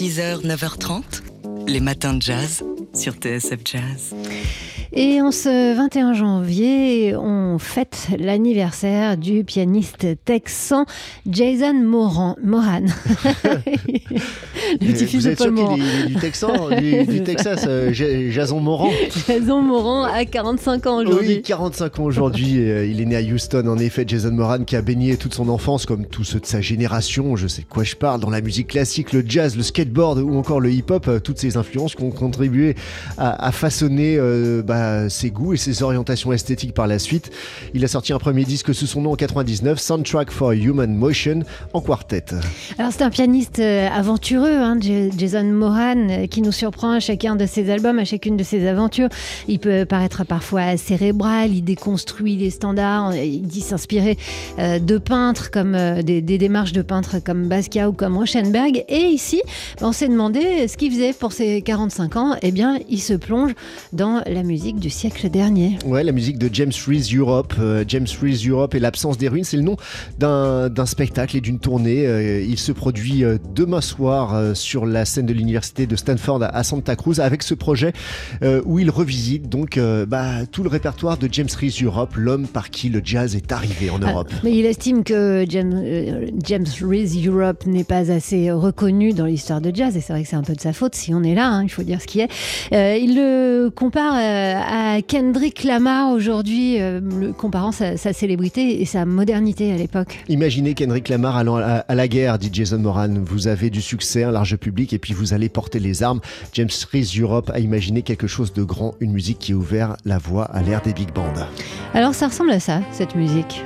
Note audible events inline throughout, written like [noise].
6h, 9h30, les matins de jazz sur TSF Jazz. Et en ce 21 janvier, on fête l'anniversaire du pianiste texan Jason Moran. Moran. [laughs] le petit-fils de Paul Moran. Il est du Texan, du, du [laughs] Texas, euh, Jason Moran. Jason Moran a 45 ans aujourd'hui. Oui, 45 ans aujourd'hui. Euh, il est né à Houston. En effet, Jason Moran qui a baigné toute son enfance, comme tous ceux de sa génération, je sais de quoi je parle, dans la musique classique, le jazz, le skateboard ou encore le hip-hop, euh, toutes ces influences qui ont contribué à, façonner bah, ses goûts et ses orientations esthétiques par la suite. Il a sorti un premier disque sous son nom en 99, Soundtrack for Human Motion, en quartet. Alors c'est un pianiste euh, hein, Jason Moran, euh, qui nous surprend à chacun de ses albums, à chacune de ses aventures. Il peut paraître parfois cérébral, il déconstruit les standards, il dit s'inspirer euh, de peintres comme des, démarches de peintres comme Basquiat ou comme Rauschenberg. Et ici, on s'est demandé ce qu'il faisait pour ses 45 ans. Eh bien, il se plonge dans la musique du siècle dernier. Ouais, la musique de James Reese Europe. Euh, James Reese Europe et l'absence des ruines, c'est le nom d'un spectacle et d'une tournée. Euh, il se produit euh, demain soir sur la scène de l'université de Stanford à Santa Cruz avec ce projet où il revisite donc bah, tout le répertoire de James Reese Europe, l'homme par qui le jazz est arrivé en ah, Europe. mais il estime que James, James Reese Europe n'est pas assez reconnu dans l'histoire de jazz et c'est vrai que c'est un peu de sa faute si on est là, hein, il faut dire ce qui est. il le compare à Kendrick Lamar aujourd'hui, euh, comparant sa, célébrité et sa modernité à l'époque. Imaginez Kendrick Lamar allant à, la guerre, dit Jason Moran. Vous avez du succès, un large public et puis vous allez porter les armes. James Reese Europe a imaginé quelque chose de grand, une musique qui a ouvert la voie à l'ère des big bands. Alors ça ressemble à ça, cette musique.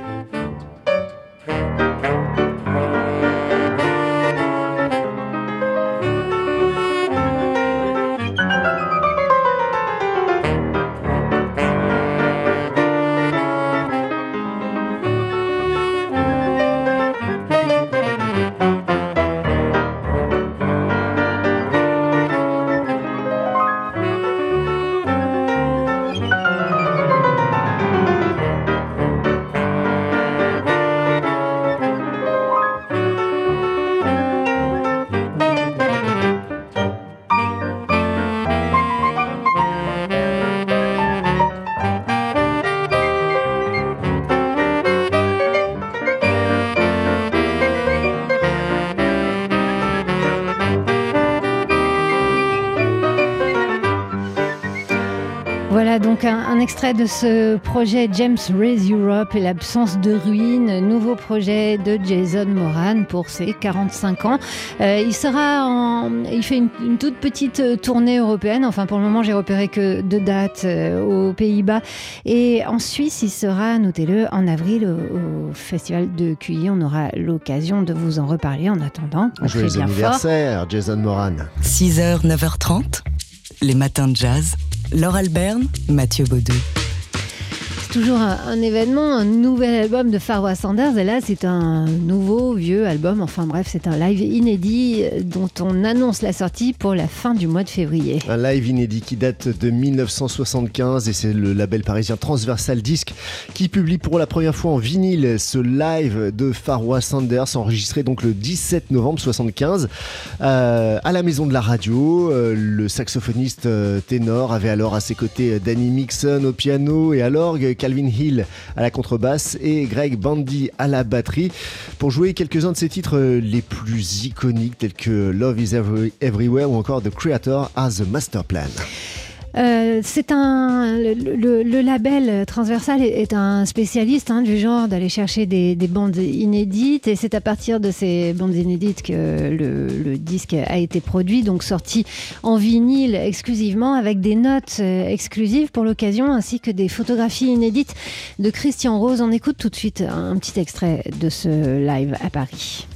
Extrait de ce projet James Raise Europe et l'absence de ruines, nouveau projet de Jason Moran pour ses 45 ans. Euh, il sera en, il fait une, toute petite tournée européenne. Enfin pour le moment j'ai repéré que deux dates euh, aux Pays-Bas et en Suisse il sera, notez-le, en avril au, festival de QI. On aura l'occasion de vous en reparler en attendant. Joyeux anniversaire Jason Moran. 6h 9h30, les matins de jazz. Laure Alberne, Mathieu Baudou toujours un, événement, un nouvel album de Farwa Sanders. Et là, c'est un nouveau, vieux album. Enfin bref, c'est un live inédit euh, dont on annonce la sortie pour la fin du mois de février. Un live inédit qui date de 1975 et c'est le label parisien Transversal Disc qui publie pour la première fois en vinyle ce live de Farwa Sanders enregistré donc le 17 novembre 75 euh, à la maison de la radio. Euh, le saxophoniste ténor avait alors à ses côtés Danny Mixon au piano et à l'orgue. Calvin Hill à la contrebasse et Greg Bandy à la batterie pour jouer quelques-uns de ses titres les plus iconiques tels que Love is Everywhere ou encore The Creator has a Master Plan. Euh, c'est un le, label transversal est, un spécialiste hein, du genre d'aller chercher des, bandes inédites et c'est à partir de ces bandes inédites que le, disque a été produit, donc sorti en vinyle exclusivement avec des notes euh, exclusives pour l'occasion ainsi que des photographies inédites de Christian Rose. On écoute tout de suite un petit extrait de ce live à Paris.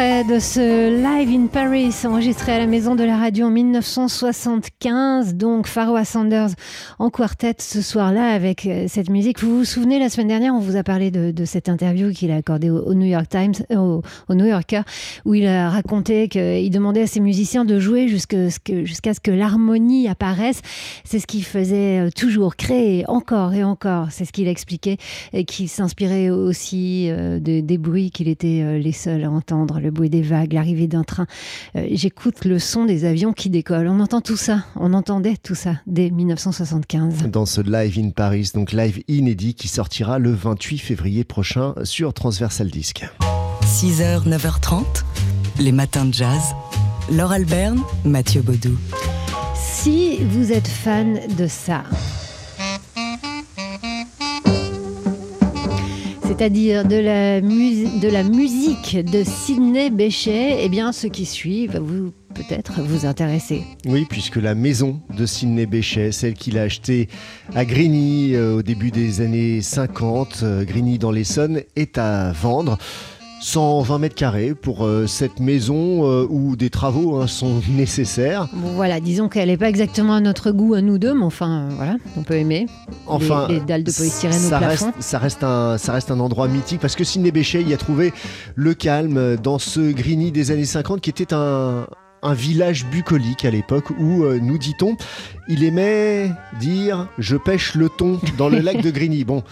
après. De ce Live in Paris enregistré à la Maison de la Radio en 1975. Donc Pharoah Sanders en quartet ce soir-là avec euh, cette musique. Vous vous souvenez, la semaine dernière, on vous a parlé de, cette interview qu'il a accordée au, New York Times, euh, au, New Yorker, où il a raconté qu'il demandait à ses musiciens de jouer jusqu'à ce que, l'harmonie apparaisse. C'est ce qu'il faisait euh, toujours, créer encore et encore. C'est ce qu'il expliquait et qu'il s'inspirait aussi des bruits qu'il était les seuls entendre le bruit des vagues, l'arrivée d'un train. Euh, j'écoute le son des avions qui décollent. On entend tout ça, on entendait tout ça dès 1975. Dans ce live in Paris, donc live inédit qui sortira le 28 février prochain sur Transversal Disc. 6h, 9h30, les matins de jazz. Laure Alberne, Mathieu Baudou. Si vous êtes fan de ça, c'est-à-dire de la, musique de Sidney Bechet, eh bien, ce qui suit va vous peut-être vous intéresser. Oui, puisque la maison de Sidney Bechet, celle qu'il a achetée à Grigny euh, au début des années 50, euh, Grigny dans l'Essonne, est à vendre. 120 mètres carrés pour euh, cette maison euh, où des travaux hein, sont [laughs] nécessaires. voilà, disons qu'elle n'est pas exactement à notre goût à nous deux, mais enfin, euh, voilà, on peut aimer. Enfin, les, dalles de polystyrène au plafond. Reste, ça, reste un, ça reste un endroit mythique parce que Sidney Bechet y a trouvé le calme dans ce Grigny des années 50 qui était un, un village bucolique à l'époque où, nous dit-on, il aimait dire je pêche le thon dans le lac de [laughs] Grigny. Bon,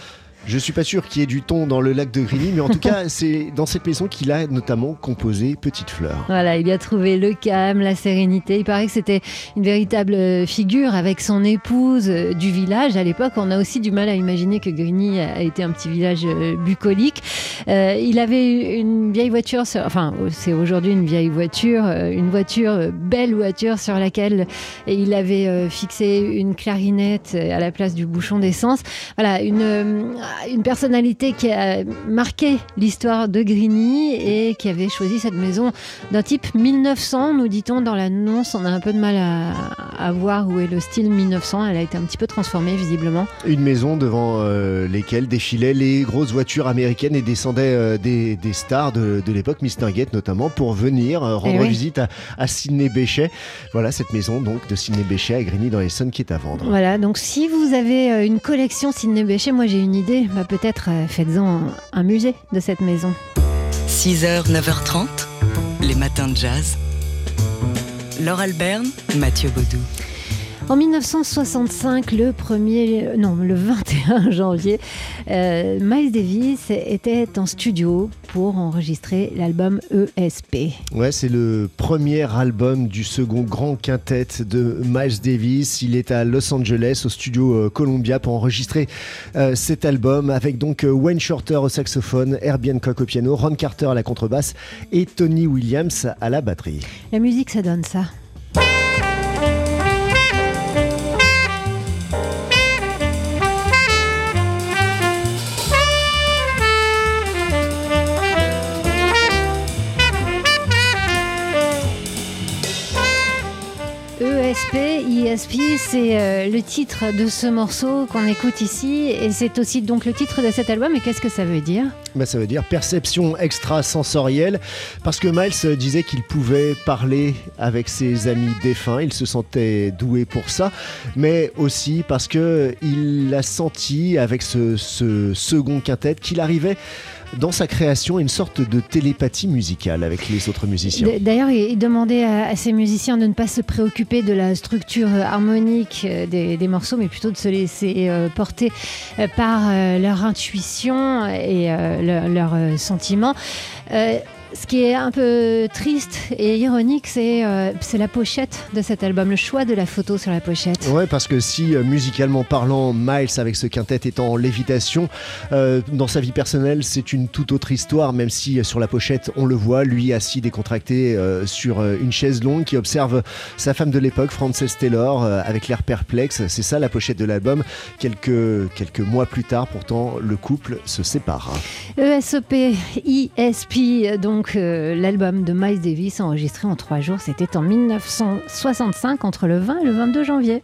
je suis pas sûr qu'il y ait du thon dans le lac de Grigny, mais en tout [laughs] cas, c'est dans cette maison qu'il a notamment composé Petite Fleur. Voilà, il y a trouvé le calme, la sérénité. Il paraît que c'était une véritable euh, figure avec son épouse euh, du village. À l'époque, on a aussi du mal à imaginer que Grigny a été un petit village euh, bucolique. il avait une vieille voiture, enfin, c'est aujourd'hui une vieille voiture, une voiture, belle voiture sur laquelle il avait fixé une clarinette à la place du bouchon d'essence. Voilà, une une personnalité qui a marqué l'histoire de Grigny et qui avait choisi cette maison d'un type 1900, nous dit-on dans l'annonce. On a un peu de mal à, voir où est le style 1900. Elle a été un petit peu transformée visiblement. Une maison devant euh, lesquelles défilaient les grosses voitures américaines et descendaient euh, des, stars de, l'époque, Miss Nugget notamment, pour venir euh, rendre eh visite à, Sidney Bechet. Voilà cette maison donc de Sidney Bechet à Grigny dans l'Essonne qui est à vendre. Voilà, donc si vous avez une collection Sidney Bechet, moi j'ai une idée bah, peut-être euh, faites-en un musée de cette maison. 6h, 9h30, les matins de jazz. Laure Alberne, Mathieu Baudou. En 1965, le, 1er, non, le 21 [laughs] janvier, euh, Miles Davis était en studio pour enregistrer l'album ESP. Ouais, c'est le premier album du second grand quintet de Miles Davis. Il est à Los Angeles, au studio euh, Columbia, pour enregistrer euh, cet album avec donc Wayne Shorter au saxophone, Herbie Hancock au piano, Ron Carter à la contrebasse et Tony Williams à la batterie. La musique, ça donne ça. ESP, ESP, c'est euh, le titre de ce morceau qu'on écoute ici. Et c'est aussi donc le titre de cet album. Et qu'est-ce que ça veut dire? Bah, Ça veut dire perception extrasensorielle. Parce que Miles disait qu'il pouvait parler avec ses amis défunts, il se sentait doué pour ça, mais aussi parce qu'il a senti avec ce, ce second quintet qu'il arrivait dans sa création une sorte de télépathie musicale avec les autres musiciens. D'ailleurs, il demandait à, ses musiciens de ne pas se préoccuper de la structure harmonique euh, des, morceaux, mais plutôt de se laisser euh, porter euh, par leur intuition et leurs sentiments. Ce qui est un peu triste et ironique, euh, c'est la pochette de cet album, le choix de la photo sur la pochette. Ouais, parce que si euh, musicalement parlant, Miles avec ce quintet est en lévitation, euh, dans sa vie personnelle, c'est une toute autre histoire, même si sur la pochette, on le voit, lui assis décontracté sur une chaise longue qui observe sa femme de l'époque, Frances Taylor, avec l'air perplexe. C'est ça la pochette de l'album. Quelques, quelques mois plus tard, pourtant, le couple se sépare. ESOP, ISP, donc donc euh, l'album de Miles Davis enregistré en trois jours, c'était en 1965 entre le 20 et le 22 janvier.